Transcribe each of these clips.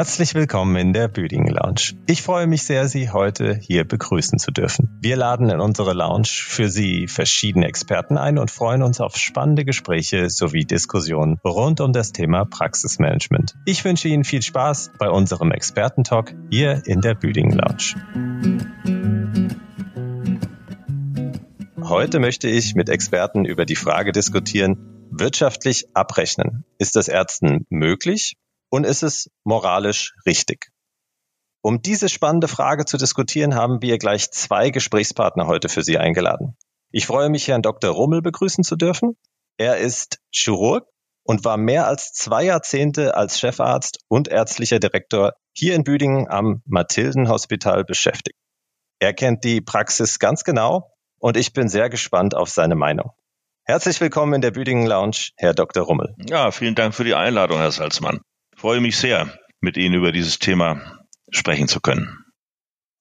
Herzlich willkommen in der Büdingen Lounge. Ich freue mich sehr, Sie heute hier begrüßen zu dürfen. Wir laden in unsere Lounge für Sie verschiedene Experten ein und freuen uns auf spannende Gespräche sowie Diskussionen rund um das Thema Praxismanagement. Ich wünsche Ihnen viel Spaß bei unserem Expertentalk hier in der Büdingen Lounge. Heute möchte ich mit Experten über die Frage diskutieren, wirtschaftlich abrechnen. Ist das Ärzten möglich und ist es moralisch richtig? Um diese spannende Frage zu diskutieren, haben wir gleich zwei Gesprächspartner heute für Sie eingeladen. Ich freue mich, Herrn Dr. Rummel begrüßen zu dürfen. Er ist Chirurg und war mehr als zwei Jahrzehnte als Chefarzt und ärztlicher Direktor hier in Büdingen am Mathildenhospital beschäftigt. Er kennt die Praxis ganz genau und ich bin sehr gespannt auf seine Meinung. Herzlich willkommen in der Büdingen Lounge, Herr Dr. Rummel. Ja, vielen Dank für die Einladung, Herr Salzmann freue mich sehr, mit Ihnen über dieses Thema sprechen zu können.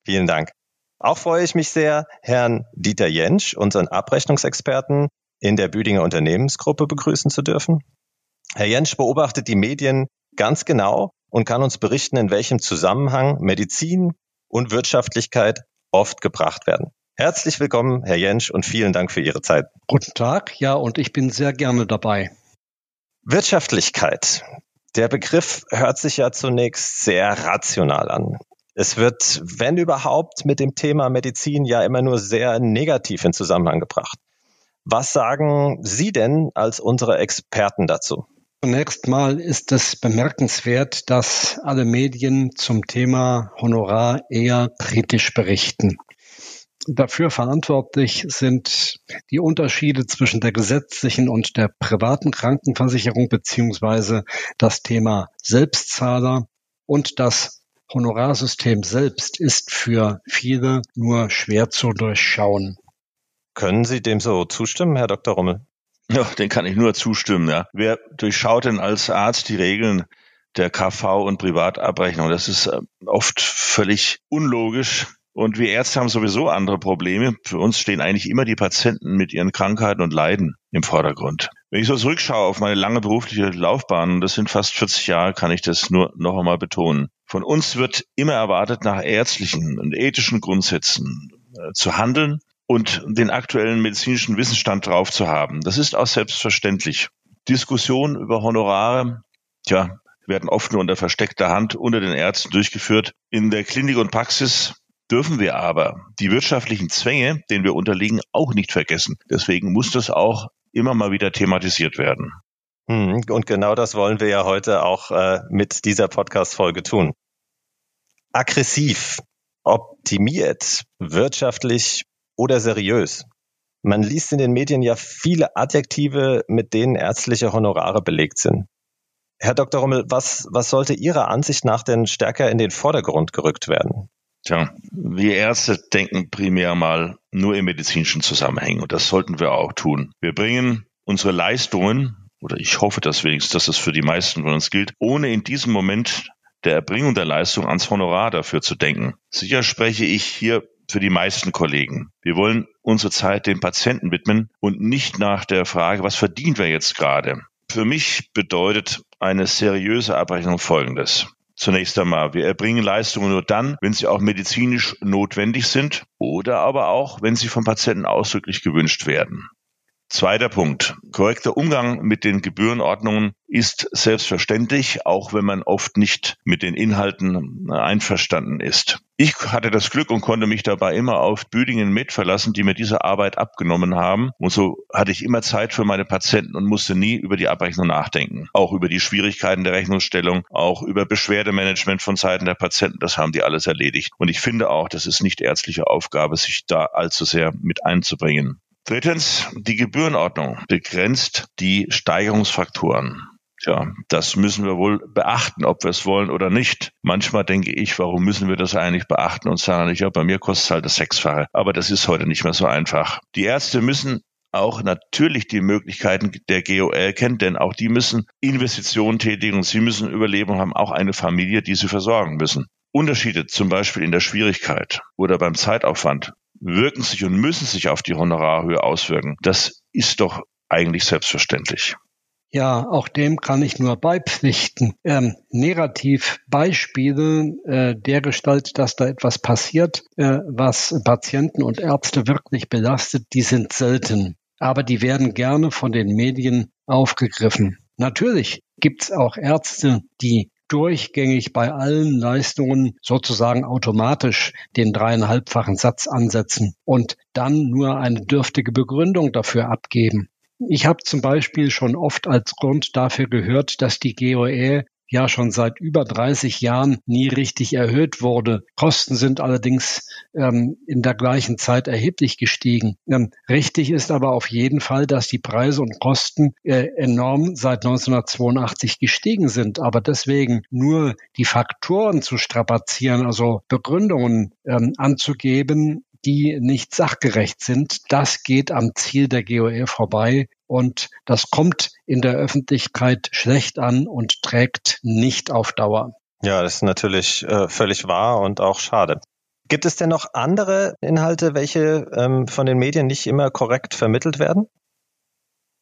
Vielen Dank. Auch freue ich mich sehr, Herrn Dieter Jentsch, unseren Abrechnungsexperten in der Büdinger Unternehmensgruppe begrüßen zu dürfen. Herr Jentsch beobachtet die Medien ganz genau und kann uns berichten, in welchem Zusammenhang Medizin und Wirtschaftlichkeit oft gebracht werden. Herzlich willkommen, Herr Jentsch, und vielen Dank für Ihre Zeit. Guten Tag, ja, und ich bin sehr gerne dabei. Wirtschaftlichkeit. Der Begriff hört sich ja zunächst sehr rational an. Es wird, wenn überhaupt, mit dem Thema Medizin ja immer nur sehr negativ in Zusammenhang gebracht. Was sagen Sie denn als unsere Experten dazu? Zunächst mal ist es bemerkenswert, dass alle Medien zum Thema Honorar eher kritisch berichten. Dafür verantwortlich sind die Unterschiede zwischen der gesetzlichen und der privaten Krankenversicherung beziehungsweise das Thema Selbstzahler und das Honorarsystem selbst ist für viele nur schwer zu durchschauen. Können Sie dem so zustimmen, Herr Dr. Rummel? Ja, den kann ich nur zustimmen, ja. Wer durchschaut denn als Arzt die Regeln der KV und Privatabrechnung? Das ist äh, oft völlig unlogisch und wir Ärzte haben sowieso andere Probleme. Für uns stehen eigentlich immer die Patienten mit ihren Krankheiten und Leiden im Vordergrund. Wenn ich so zurückschaue auf meine lange berufliche Laufbahn, das sind fast 40 Jahre, kann ich das nur noch einmal betonen. Von uns wird immer erwartet, nach ärztlichen und ethischen Grundsätzen äh, zu handeln und den aktuellen medizinischen Wissensstand drauf zu haben. Das ist auch selbstverständlich. Diskussionen über Honorare, tja, werden oft nur unter versteckter Hand unter den Ärzten durchgeführt. In der Klinik und Praxis dürfen wir aber die wirtschaftlichen Zwänge, denen wir unterliegen, auch nicht vergessen. Deswegen muss das auch immer mal wieder thematisiert werden. Hm, und genau das wollen wir ja heute auch äh, mit dieser Podcast-Folge tun. Aggressiv, optimiert, wirtschaftlich oder seriös. Man liest in den Medien ja viele Adjektive, mit denen ärztliche Honorare belegt sind. Herr Dr. Rummel, was, was sollte Ihrer Ansicht nach denn stärker in den Vordergrund gerückt werden? Tja, wir Ärzte denken primär mal nur im medizinischen Zusammenhang und das sollten wir auch tun. Wir bringen unsere Leistungen, oder ich hoffe das wenigstens, dass das für die meisten von uns gilt, ohne in diesem Moment der Erbringung der Leistung ans Honorar dafür zu denken. Sicher spreche ich hier für die meisten Kollegen. Wir wollen unsere Zeit den Patienten widmen und nicht nach der Frage, was verdienen wir jetzt gerade. Für mich bedeutet eine seriöse Abrechnung Folgendes. Zunächst einmal, wir erbringen Leistungen nur dann, wenn sie auch medizinisch notwendig sind oder aber auch, wenn sie vom Patienten ausdrücklich gewünscht werden. Zweiter Punkt. Korrekter Umgang mit den Gebührenordnungen ist selbstverständlich, auch wenn man oft nicht mit den Inhalten einverstanden ist. Ich hatte das Glück und konnte mich dabei immer auf Büdingen mit verlassen, die mir diese Arbeit abgenommen haben. Und so hatte ich immer Zeit für meine Patienten und musste nie über die Abrechnung nachdenken. Auch über die Schwierigkeiten der Rechnungsstellung, auch über Beschwerdemanagement von Seiten der Patienten. Das haben die alles erledigt. Und ich finde auch, das ist nicht ärztliche Aufgabe, sich da allzu sehr mit einzubringen. Drittens, die Gebührenordnung begrenzt die Steigerungsfaktoren. Tja, das müssen wir wohl beachten, ob wir es wollen oder nicht. Manchmal denke ich, warum müssen wir das eigentlich beachten und sagen, ja, bei mir kostet es halt das Sechsfache. Aber das ist heute nicht mehr so einfach. Die Ärzte müssen auch natürlich die Möglichkeiten der GOL kennen, denn auch die müssen Investitionen tätigen und sie müssen überleben haben auch eine Familie, die sie versorgen müssen. Unterschiede zum Beispiel in der Schwierigkeit oder beim Zeitaufwand wirken sich und müssen sich auf die Honorarhöhe auswirken. Das ist doch eigentlich selbstverständlich. Ja, auch dem kann ich nur beipflichten. Ähm, Negativbeispiele äh, der Gestalt, dass da etwas passiert, äh, was Patienten und Ärzte wirklich belastet, die sind selten. Aber die werden gerne von den Medien aufgegriffen. Natürlich gibt's auch Ärzte, die durchgängig bei allen Leistungen sozusagen automatisch den dreieinhalbfachen Satz ansetzen und dann nur eine dürftige Begründung dafür abgeben. Ich habe zum Beispiel schon oft als Grund dafür gehört, dass die GOE ja schon seit über 30 Jahren nie richtig erhöht wurde. Kosten sind allerdings ähm, in der gleichen Zeit erheblich gestiegen. Ähm, richtig ist aber auf jeden Fall, dass die Preise und Kosten äh, enorm seit 1982 gestiegen sind. Aber deswegen nur die Faktoren zu strapazieren, also Begründungen ähm, anzugeben, die nicht sachgerecht sind. Das geht am Ziel der GOE vorbei und das kommt in der Öffentlichkeit schlecht an und trägt nicht auf Dauer. Ja, das ist natürlich äh, völlig wahr und auch schade. Gibt es denn noch andere Inhalte, welche ähm, von den Medien nicht immer korrekt vermittelt werden?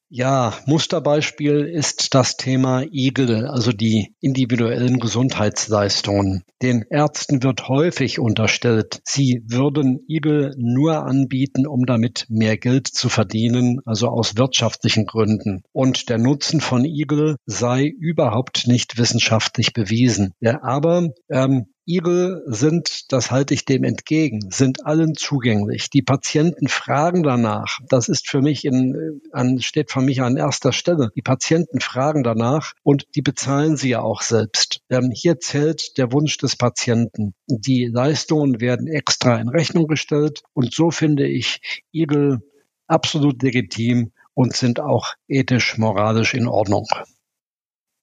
Ja, Musterbeispiel ist das Thema IGEL, also die individuellen Gesundheitsleistungen. Den Ärzten wird häufig unterstellt, sie würden IGEL nur anbieten, um damit mehr Geld zu verdienen, also aus wirtschaftlichen Gründen. Und der Nutzen von IGEL sei überhaupt nicht wissenschaftlich bewiesen. Ja, aber ähm, Ihre sind, das halte ich dem entgegen, sind allen zugänglich. Die Patienten fragen danach. Das ist für mich in, an, steht für mich an erster Stelle. Die Patienten fragen danach und die bezahlen sie ja auch selbst. Ähm, hier zählt der Wunsch des Patienten. Die Leistungen werden extra in Rechnung gestellt und so finde ich Igel absolut legitim und sind auch ethisch, moralisch in Ordnung.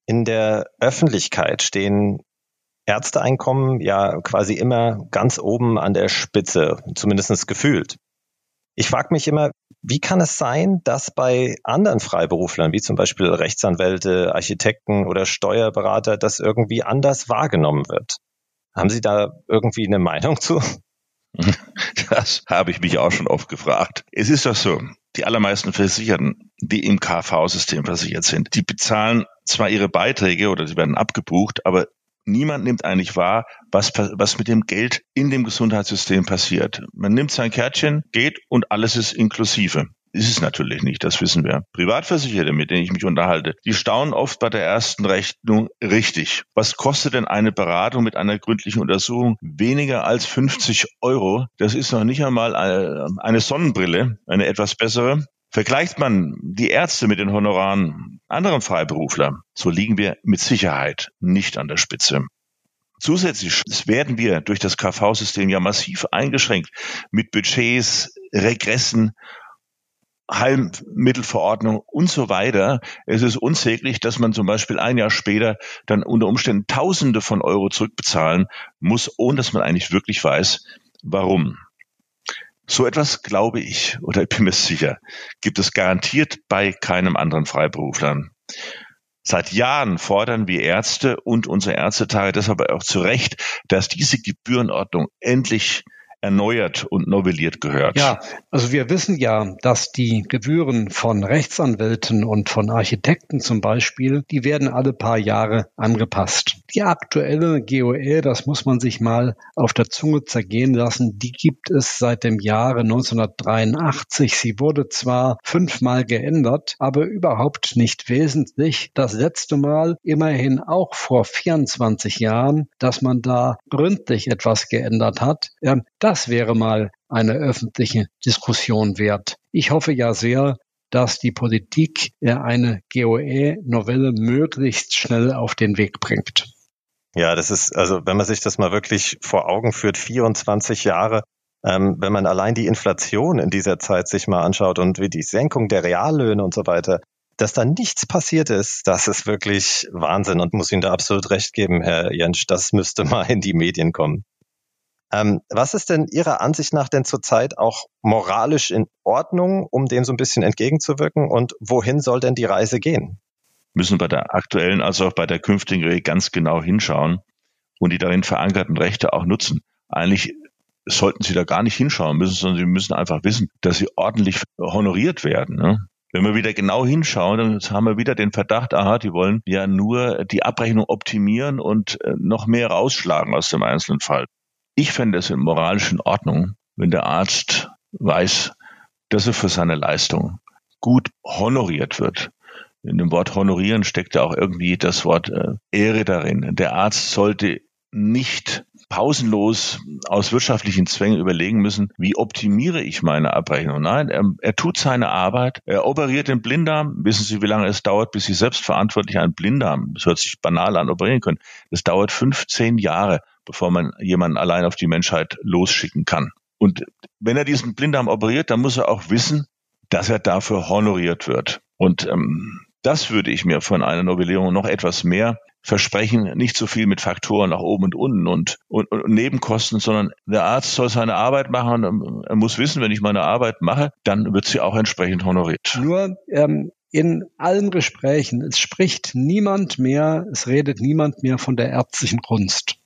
In der Öffentlichkeit stehen Ärzteeinkommen ja quasi immer ganz oben an der Spitze, zumindest gefühlt. Ich frage mich immer, wie kann es sein, dass bei anderen Freiberuflern, wie zum Beispiel Rechtsanwälte, Architekten oder Steuerberater, das irgendwie anders wahrgenommen wird? Haben Sie da irgendwie eine Meinung zu? Das habe ich mich auch schon oft gefragt. Es ist doch so, die allermeisten Versicherten, die im KV-System versichert sind, die bezahlen zwar ihre Beiträge oder sie werden abgebucht, aber niemand nimmt eigentlich wahr, was, was mit dem Geld in dem Gesundheitssystem passiert. Man nimmt sein Kärtchen, geht und alles ist inklusive. Ist es natürlich nicht, das wissen wir. Privatversicherte, mit denen ich mich unterhalte, die staunen oft bei der ersten Rechnung richtig. Was kostet denn eine Beratung mit einer gründlichen Untersuchung? Weniger als 50 Euro. Das ist noch nicht einmal eine Sonnenbrille, eine etwas bessere. Vergleicht man die Ärzte mit den Honoraren anderen Freiberufler, so liegen wir mit Sicherheit nicht an der Spitze. Zusätzlich werden wir durch das KV-System ja massiv eingeschränkt mit Budgets, Regressen, Heilmittelverordnung und so weiter. Es ist unsäglich, dass man zum Beispiel ein Jahr später dann unter Umständen Tausende von Euro zurückbezahlen muss, ohne dass man eigentlich wirklich weiß, warum. So etwas glaube ich oder ich bin mir sicher, gibt es garantiert bei keinem anderen Freiberuflern. Seit Jahren fordern wir Ärzte und unsere Ärztetage deshalb auch zu Recht, dass diese Gebührenordnung endlich erneuert und novelliert gehört. Ja, also wir wissen ja, dass die Gebühren von Rechtsanwälten und von Architekten zum Beispiel, die werden alle paar Jahre angepasst. Die aktuelle GOE, das muss man sich mal auf der Zunge zergehen lassen, die gibt es seit dem Jahre 1983. Sie wurde zwar fünfmal geändert, aber überhaupt nicht wesentlich. Das letzte Mal immerhin auch vor 24 Jahren, dass man da gründlich etwas geändert hat. Das das wäre mal eine öffentliche Diskussion wert. Ich hoffe ja sehr, dass die Politik eine GOE-Novelle möglichst schnell auf den Weg bringt. Ja, das ist, also wenn man sich das mal wirklich vor Augen führt, 24 Jahre, ähm, wenn man allein die Inflation in dieser Zeit sich mal anschaut und wie die Senkung der Reallöhne und so weiter, dass da nichts passiert ist, das ist wirklich Wahnsinn und muss Ihnen da absolut recht geben, Herr Jensch, das müsste mal in die Medien kommen. Ähm, was ist denn Ihrer Ansicht nach denn zurzeit auch moralisch in Ordnung, um dem so ein bisschen entgegenzuwirken? Und wohin soll denn die Reise gehen? Müssen bei der aktuellen als auch bei der künftigen Regel ganz genau hinschauen und die darin verankerten Rechte auch nutzen. Eigentlich sollten Sie da gar nicht hinschauen müssen, sondern Sie müssen einfach wissen, dass Sie ordentlich honoriert werden. Ne? Wenn wir wieder genau hinschauen, dann haben wir wieder den Verdacht, aha, die wollen ja nur die Abrechnung optimieren und äh, noch mehr rausschlagen aus dem einzelnen Fall. Ich fände es in moralischen Ordnung, wenn der Arzt weiß, dass er für seine Leistung gut honoriert wird. In dem Wort honorieren steckt ja auch irgendwie das Wort äh, Ehre darin. Der Arzt sollte nicht pausenlos aus wirtschaftlichen Zwängen überlegen müssen, wie optimiere ich meine Abrechnung. Nein, er, er, tut seine Arbeit, er operiert den Blinddarm. Wissen Sie, wie lange es dauert, bis Sie selbstverantwortlich einen Blinddarm, das hört sich banal an, operieren können. Das dauert 15 Jahre, bevor man jemanden allein auf die Menschheit losschicken kann. Und wenn er diesen Blinddarm operiert, dann muss er auch wissen, dass er dafür honoriert wird. Und ähm, das würde ich mir von einer Novellierung noch etwas mehr versprechen, nicht so viel mit Faktoren nach oben und unten und, und, und Nebenkosten, sondern der Arzt soll seine Arbeit machen. Und er muss wissen, wenn ich meine Arbeit mache, dann wird sie auch entsprechend honoriert. Nur ähm, in allen Gesprächen, es spricht niemand mehr, es redet niemand mehr von der ärztlichen Kunst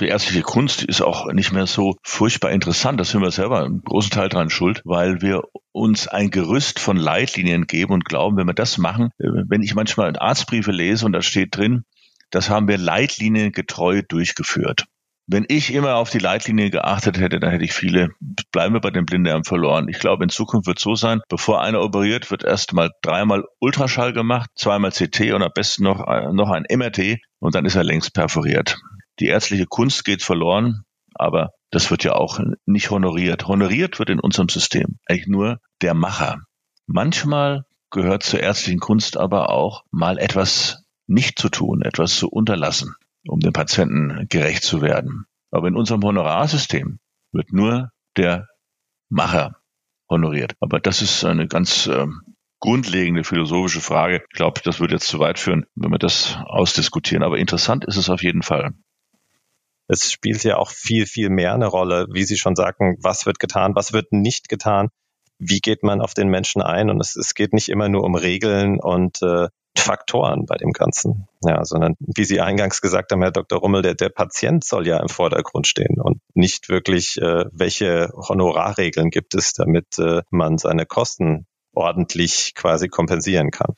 die ärztliche Kunst ist auch nicht mehr so furchtbar interessant. Das sind wir selber einen großen Teil dran schuld, weil wir uns ein Gerüst von Leitlinien geben und glauben, wenn wir das machen, wenn ich manchmal Arztbriefe lese und da steht drin, das haben wir leitliniengetreu durchgeführt. Wenn ich immer auf die Leitlinie geachtet hätte, dann hätte ich viele, bleiben wir bei den Blinddarm verloren. Ich glaube, in Zukunft wird es so sein, bevor einer operiert, wird erst mal dreimal Ultraschall gemacht, zweimal CT und am besten noch, noch ein MRT und dann ist er längst perforiert. Die ärztliche Kunst geht verloren, aber das wird ja auch nicht honoriert. Honoriert wird in unserem System eigentlich nur der Macher. Manchmal gehört zur ärztlichen Kunst aber auch mal etwas nicht zu tun, etwas zu unterlassen, um dem Patienten gerecht zu werden. Aber in unserem Honorarsystem wird nur der Macher honoriert. Aber das ist eine ganz äh, grundlegende philosophische Frage. Ich glaube, das würde jetzt zu weit führen, wenn wir das ausdiskutieren. Aber interessant ist es auf jeden Fall es spielt ja auch viel, viel mehr eine Rolle, wie Sie schon sagten, was wird getan, was wird nicht getan, wie geht man auf den Menschen ein. Und es, es geht nicht immer nur um Regeln und äh, Faktoren bei dem Ganzen, ja, sondern wie Sie eingangs gesagt haben, Herr Dr. Rummel, der, der Patient soll ja im Vordergrund stehen und nicht wirklich, äh, welche Honorarregeln gibt es, damit äh, man seine Kosten ordentlich quasi kompensieren kann.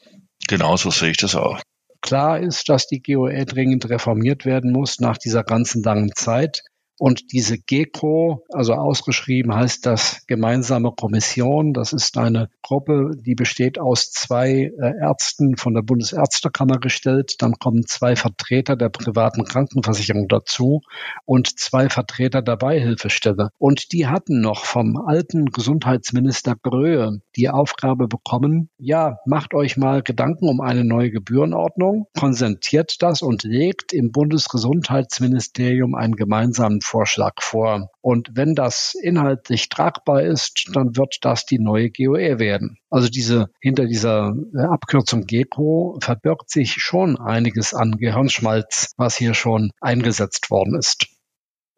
Genauso sehe ich das auch. Klar ist, dass die GOE dringend reformiert werden muss nach dieser ganzen langen Zeit. Und diese GECO, also ausgeschrieben heißt das Gemeinsame Kommission, das ist eine Gruppe, die besteht aus zwei äh, Ärzten von der Bundesärztekammer gestellt. Dann kommen zwei Vertreter der privaten Krankenversicherung dazu und zwei Vertreter der Beihilfestelle. Und die hatten noch vom alten Gesundheitsminister Gröhe die Aufgabe bekommen, ja, macht euch mal Gedanken um eine neue Gebührenordnung, konsentiert das und legt im Bundesgesundheitsministerium einen gemeinsamen Vorschlag vor. Und wenn das inhaltlich tragbar ist, dann wird das die neue GOE werden. Also diese, hinter dieser äh, Abkürzung GECO verbirgt sich schon einiges an Gehirnschmalz, was hier schon eingesetzt worden ist.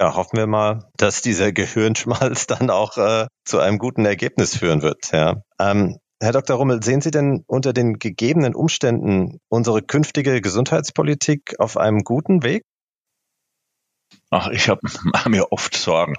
Ja, hoffen wir mal, dass dieser Gehirnschmalz dann auch äh, zu einem guten Ergebnis führen wird. Ja. Ähm, Herr Dr. Rummel, sehen Sie denn unter den gegebenen Umständen unsere künftige Gesundheitspolitik auf einem guten Weg? Ach, ich habe mir oft Sorgen.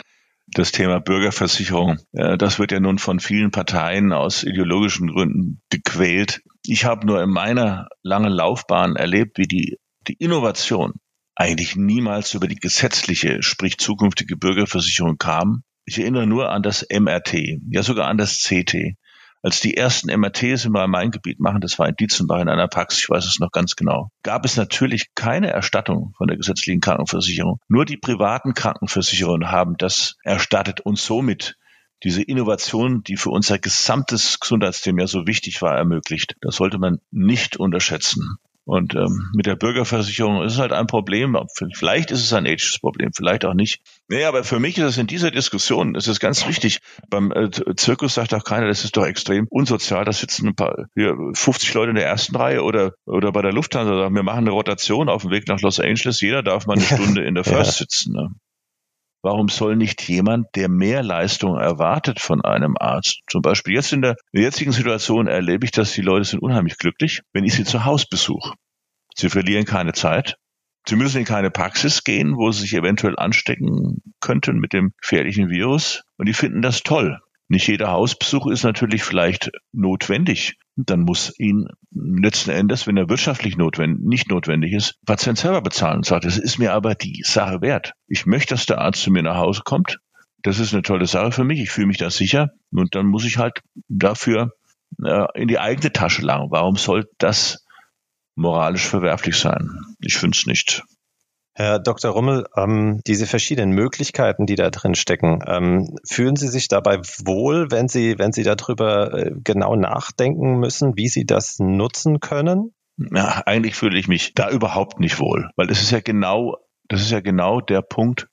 Das Thema Bürgerversicherung, äh, das wird ja nun von vielen Parteien aus ideologischen Gründen gequält. Ich habe nur in meiner langen Laufbahn erlebt, wie die, die Innovation eigentlich niemals über die gesetzliche, sprich zukünftige Bürgerversicherung kam. Ich erinnere nur an das MRT, ja sogar an das CT als die ersten MRTs im Rhein-Main-Gebiet machen, das war in Dietzenbach in einer Praxis, ich weiß es noch ganz genau, gab es natürlich keine Erstattung von der gesetzlichen Krankenversicherung. Nur die privaten Krankenversicherungen haben das erstattet und somit diese Innovation, die für unser gesamtes Gesundheitssystem ja so wichtig war, ermöglicht. Das sollte man nicht unterschätzen. Und ähm, mit der Bürgerversicherung ist es halt ein Problem. Vielleicht ist es ein ethisches Problem, vielleicht auch nicht. Nee, aber für mich ist es in dieser Diskussion, ist ganz wichtig. Beim äh, Zirkus sagt auch keiner, das ist doch extrem unsozial. Da sitzen ein paar, hier, 50 Leute in der ersten Reihe oder, oder bei der Lufthansa sagen, wir machen eine Rotation auf dem Weg nach Los Angeles. Jeder darf mal eine Stunde in der First ja. sitzen. Ne? Warum soll nicht jemand, der mehr Leistung erwartet von einem Arzt, zum Beispiel jetzt in der jetzigen Situation erlebe ich, dass die Leute sind unheimlich glücklich, wenn ich sie zu Hause besuche. Sie verlieren keine Zeit. Sie müssen in keine Praxis gehen, wo sie sich eventuell anstecken könnten mit dem gefährlichen Virus. Und die finden das toll. Nicht jeder Hausbesuch ist natürlich vielleicht notwendig, dann muss ihn letzten Endes, wenn er wirtschaftlich notwendig, nicht notwendig ist, Patient selber bezahlen und sagt, es ist mir aber die Sache wert. Ich möchte, dass der Arzt zu mir nach Hause kommt. Das ist eine tolle Sache für mich. Ich fühle mich da sicher. Und dann muss ich halt dafür äh, in die eigene Tasche langen. Warum soll das moralisch verwerflich sein? Ich finde es nicht. Herr Dr. Rummel, ähm, diese verschiedenen Möglichkeiten, die da drin stecken, ähm, fühlen Sie sich dabei wohl, wenn Sie, wenn Sie darüber äh, genau nachdenken müssen, wie Sie das nutzen können? Ja, eigentlich fühle ich mich da überhaupt nicht wohl, weil es ist ja genau, das ist ja genau der Punkt,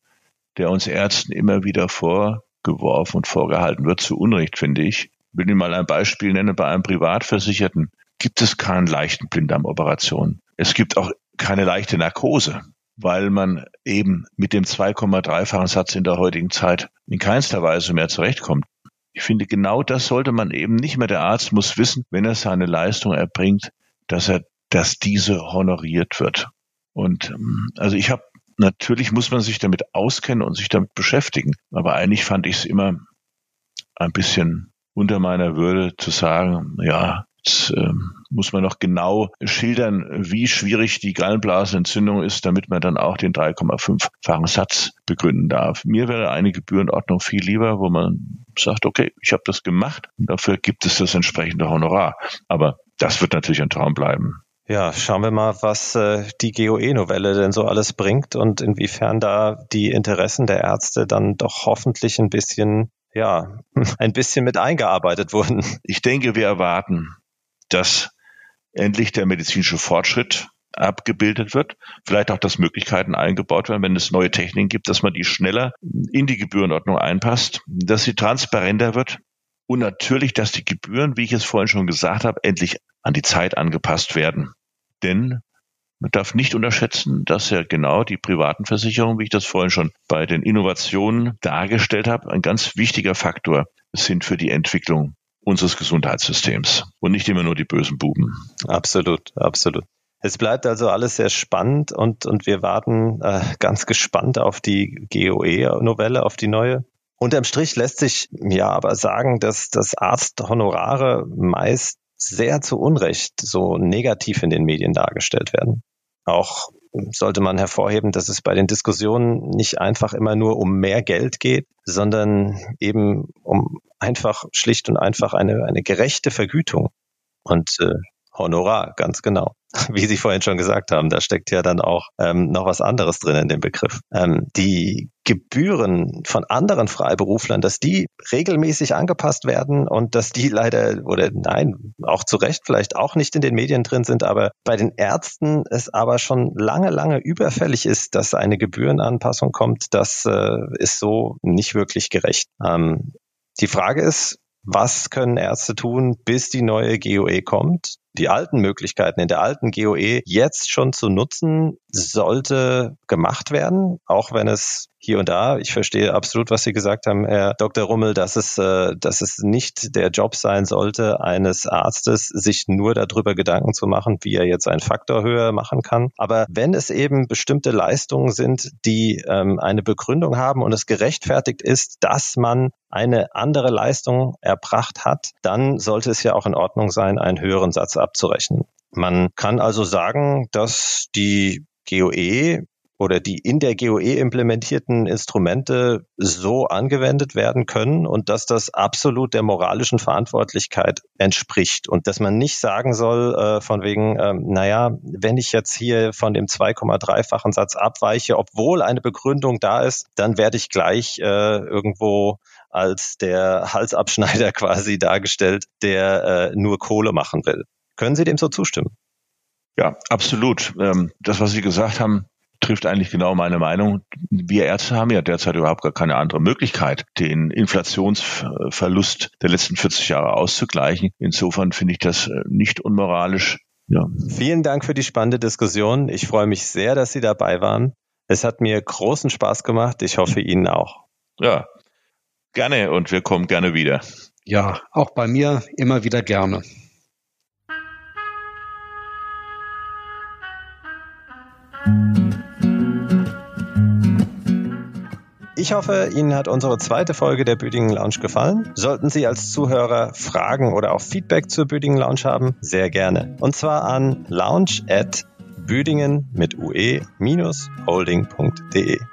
der uns Ärzten immer wieder vorgeworfen und vorgehalten wird, zu Unrecht, finde ich. Ich will Ihnen mal ein Beispiel nennen. Bei einem Privatversicherten gibt es keinen leichten Blinddarmoperation. Es gibt auch keine leichte Narkose weil man eben mit dem 2,3-fachen Satz in der heutigen Zeit in keinster Weise mehr zurechtkommt. Ich finde, genau das sollte man eben nicht mehr. Der Arzt muss wissen, wenn er seine Leistung erbringt, dass er, dass diese honoriert wird. Und ähm, also ich habe natürlich muss man sich damit auskennen und sich damit beschäftigen. Aber eigentlich fand ich es immer ein bisschen unter meiner Würde zu sagen, ja, Jetzt ähm, muss man noch genau schildern, wie schwierig die Gallenblasenentzündung ist, damit man dann auch den 3,5-fachen Satz begründen darf. Mir wäre eine Gebührenordnung viel lieber, wo man sagt, okay, ich habe das gemacht und dafür gibt es das entsprechende Honorar. Aber das wird natürlich ein Traum bleiben. Ja, schauen wir mal, was äh, die GOE-Novelle denn so alles bringt und inwiefern da die Interessen der Ärzte dann doch hoffentlich ein bisschen ja, ein bisschen mit eingearbeitet wurden. Ich denke, wir erwarten dass endlich der medizinische Fortschritt abgebildet wird. Vielleicht auch, dass Möglichkeiten eingebaut werden, wenn es neue Techniken gibt, dass man die schneller in die Gebührenordnung einpasst, dass sie transparenter wird und natürlich, dass die Gebühren, wie ich es vorhin schon gesagt habe, endlich an die Zeit angepasst werden. Denn man darf nicht unterschätzen, dass ja genau die privaten Versicherungen, wie ich das vorhin schon bei den Innovationen dargestellt habe, ein ganz wichtiger Faktor sind für die Entwicklung unseres Gesundheitssystems und nicht immer nur die bösen Buben. Absolut, absolut. Es bleibt also alles sehr spannend und, und wir warten äh, ganz gespannt auf die GOE-Novelle, auf die neue. Unterm Strich lässt sich ja aber sagen, dass das Arzthonorare meist sehr zu Unrecht so negativ in den Medien dargestellt werden. Auch sollte man hervorheben, dass es bei den Diskussionen nicht einfach immer nur um mehr Geld geht, sondern eben um einfach schlicht und einfach eine, eine gerechte Vergütung. Und äh, Honorar, ganz genau. Wie Sie vorhin schon gesagt haben, da steckt ja dann auch ähm, noch was anderes drin in dem Begriff. Ähm, die Gebühren von anderen Freiberuflern, dass die regelmäßig angepasst werden und dass die leider oder nein, auch zu Recht vielleicht auch nicht in den Medien drin sind, aber bei den Ärzten es aber schon lange, lange überfällig ist, dass eine Gebührenanpassung kommt, das äh, ist so nicht wirklich gerecht. Ähm, die Frage ist, was können Ärzte tun, bis die neue GOE kommt? Die alten Möglichkeiten in der alten GOE jetzt schon zu nutzen, sollte gemacht werden, auch wenn es hier und da, ich verstehe absolut, was Sie gesagt haben, Herr Dr. Rummel, dass es, äh, dass es nicht der Job sein sollte, eines Arztes, sich nur darüber Gedanken zu machen, wie er jetzt einen Faktor höher machen kann. Aber wenn es eben bestimmte Leistungen sind, die ähm, eine Begründung haben und es gerechtfertigt ist, dass man eine andere Leistung erbracht hat, dann sollte es ja auch in Ordnung sein, einen höheren Satz abzurechnen. Man kann also sagen, dass die GOE oder die in der GOE implementierten Instrumente so angewendet werden können und dass das absolut der moralischen Verantwortlichkeit entspricht und dass man nicht sagen soll äh, von wegen, ähm, naja, wenn ich jetzt hier von dem 2,3-fachen Satz abweiche, obwohl eine Begründung da ist, dann werde ich gleich äh, irgendwo als der Halsabschneider quasi dargestellt, der äh, nur Kohle machen will. Können Sie dem so zustimmen? Ja, absolut. Ähm, das, was Sie gesagt haben, trifft eigentlich genau meine Meinung. Wir Ärzte haben ja derzeit überhaupt gar keine andere Möglichkeit, den Inflationsverlust der letzten 40 Jahre auszugleichen. Insofern finde ich das äh, nicht unmoralisch. Ja. Vielen Dank für die spannende Diskussion. Ich freue mich sehr, dass Sie dabei waren. Es hat mir großen Spaß gemacht. Ich hoffe Ihnen auch. Ja, gerne und wir kommen gerne wieder. Ja, auch bei mir immer wieder gerne. Ich hoffe, Ihnen hat unsere zweite Folge der Büdingen Lounge gefallen. Sollten Sie als Zuhörer Fragen oder auch Feedback zur Büdingen Lounge haben, sehr gerne. Und zwar an lounge at büdingen mit ue-holding.de.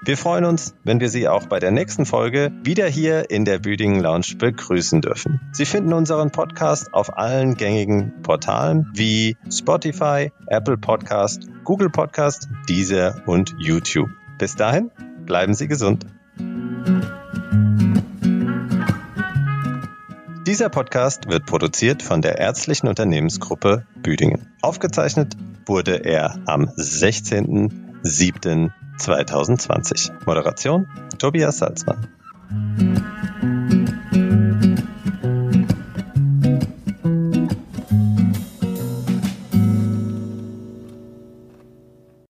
Wir freuen uns, wenn wir Sie auch bei der nächsten Folge wieder hier in der Büdingen Lounge begrüßen dürfen. Sie finden unseren Podcast auf allen gängigen Portalen wie Spotify, Apple Podcast, Google Podcast, Deezer und YouTube. Bis dahin, bleiben Sie gesund. Dieser Podcast wird produziert von der ärztlichen Unternehmensgruppe Büdingen. Aufgezeichnet wurde er am 16.07.2020. Moderation Tobias Salzmann.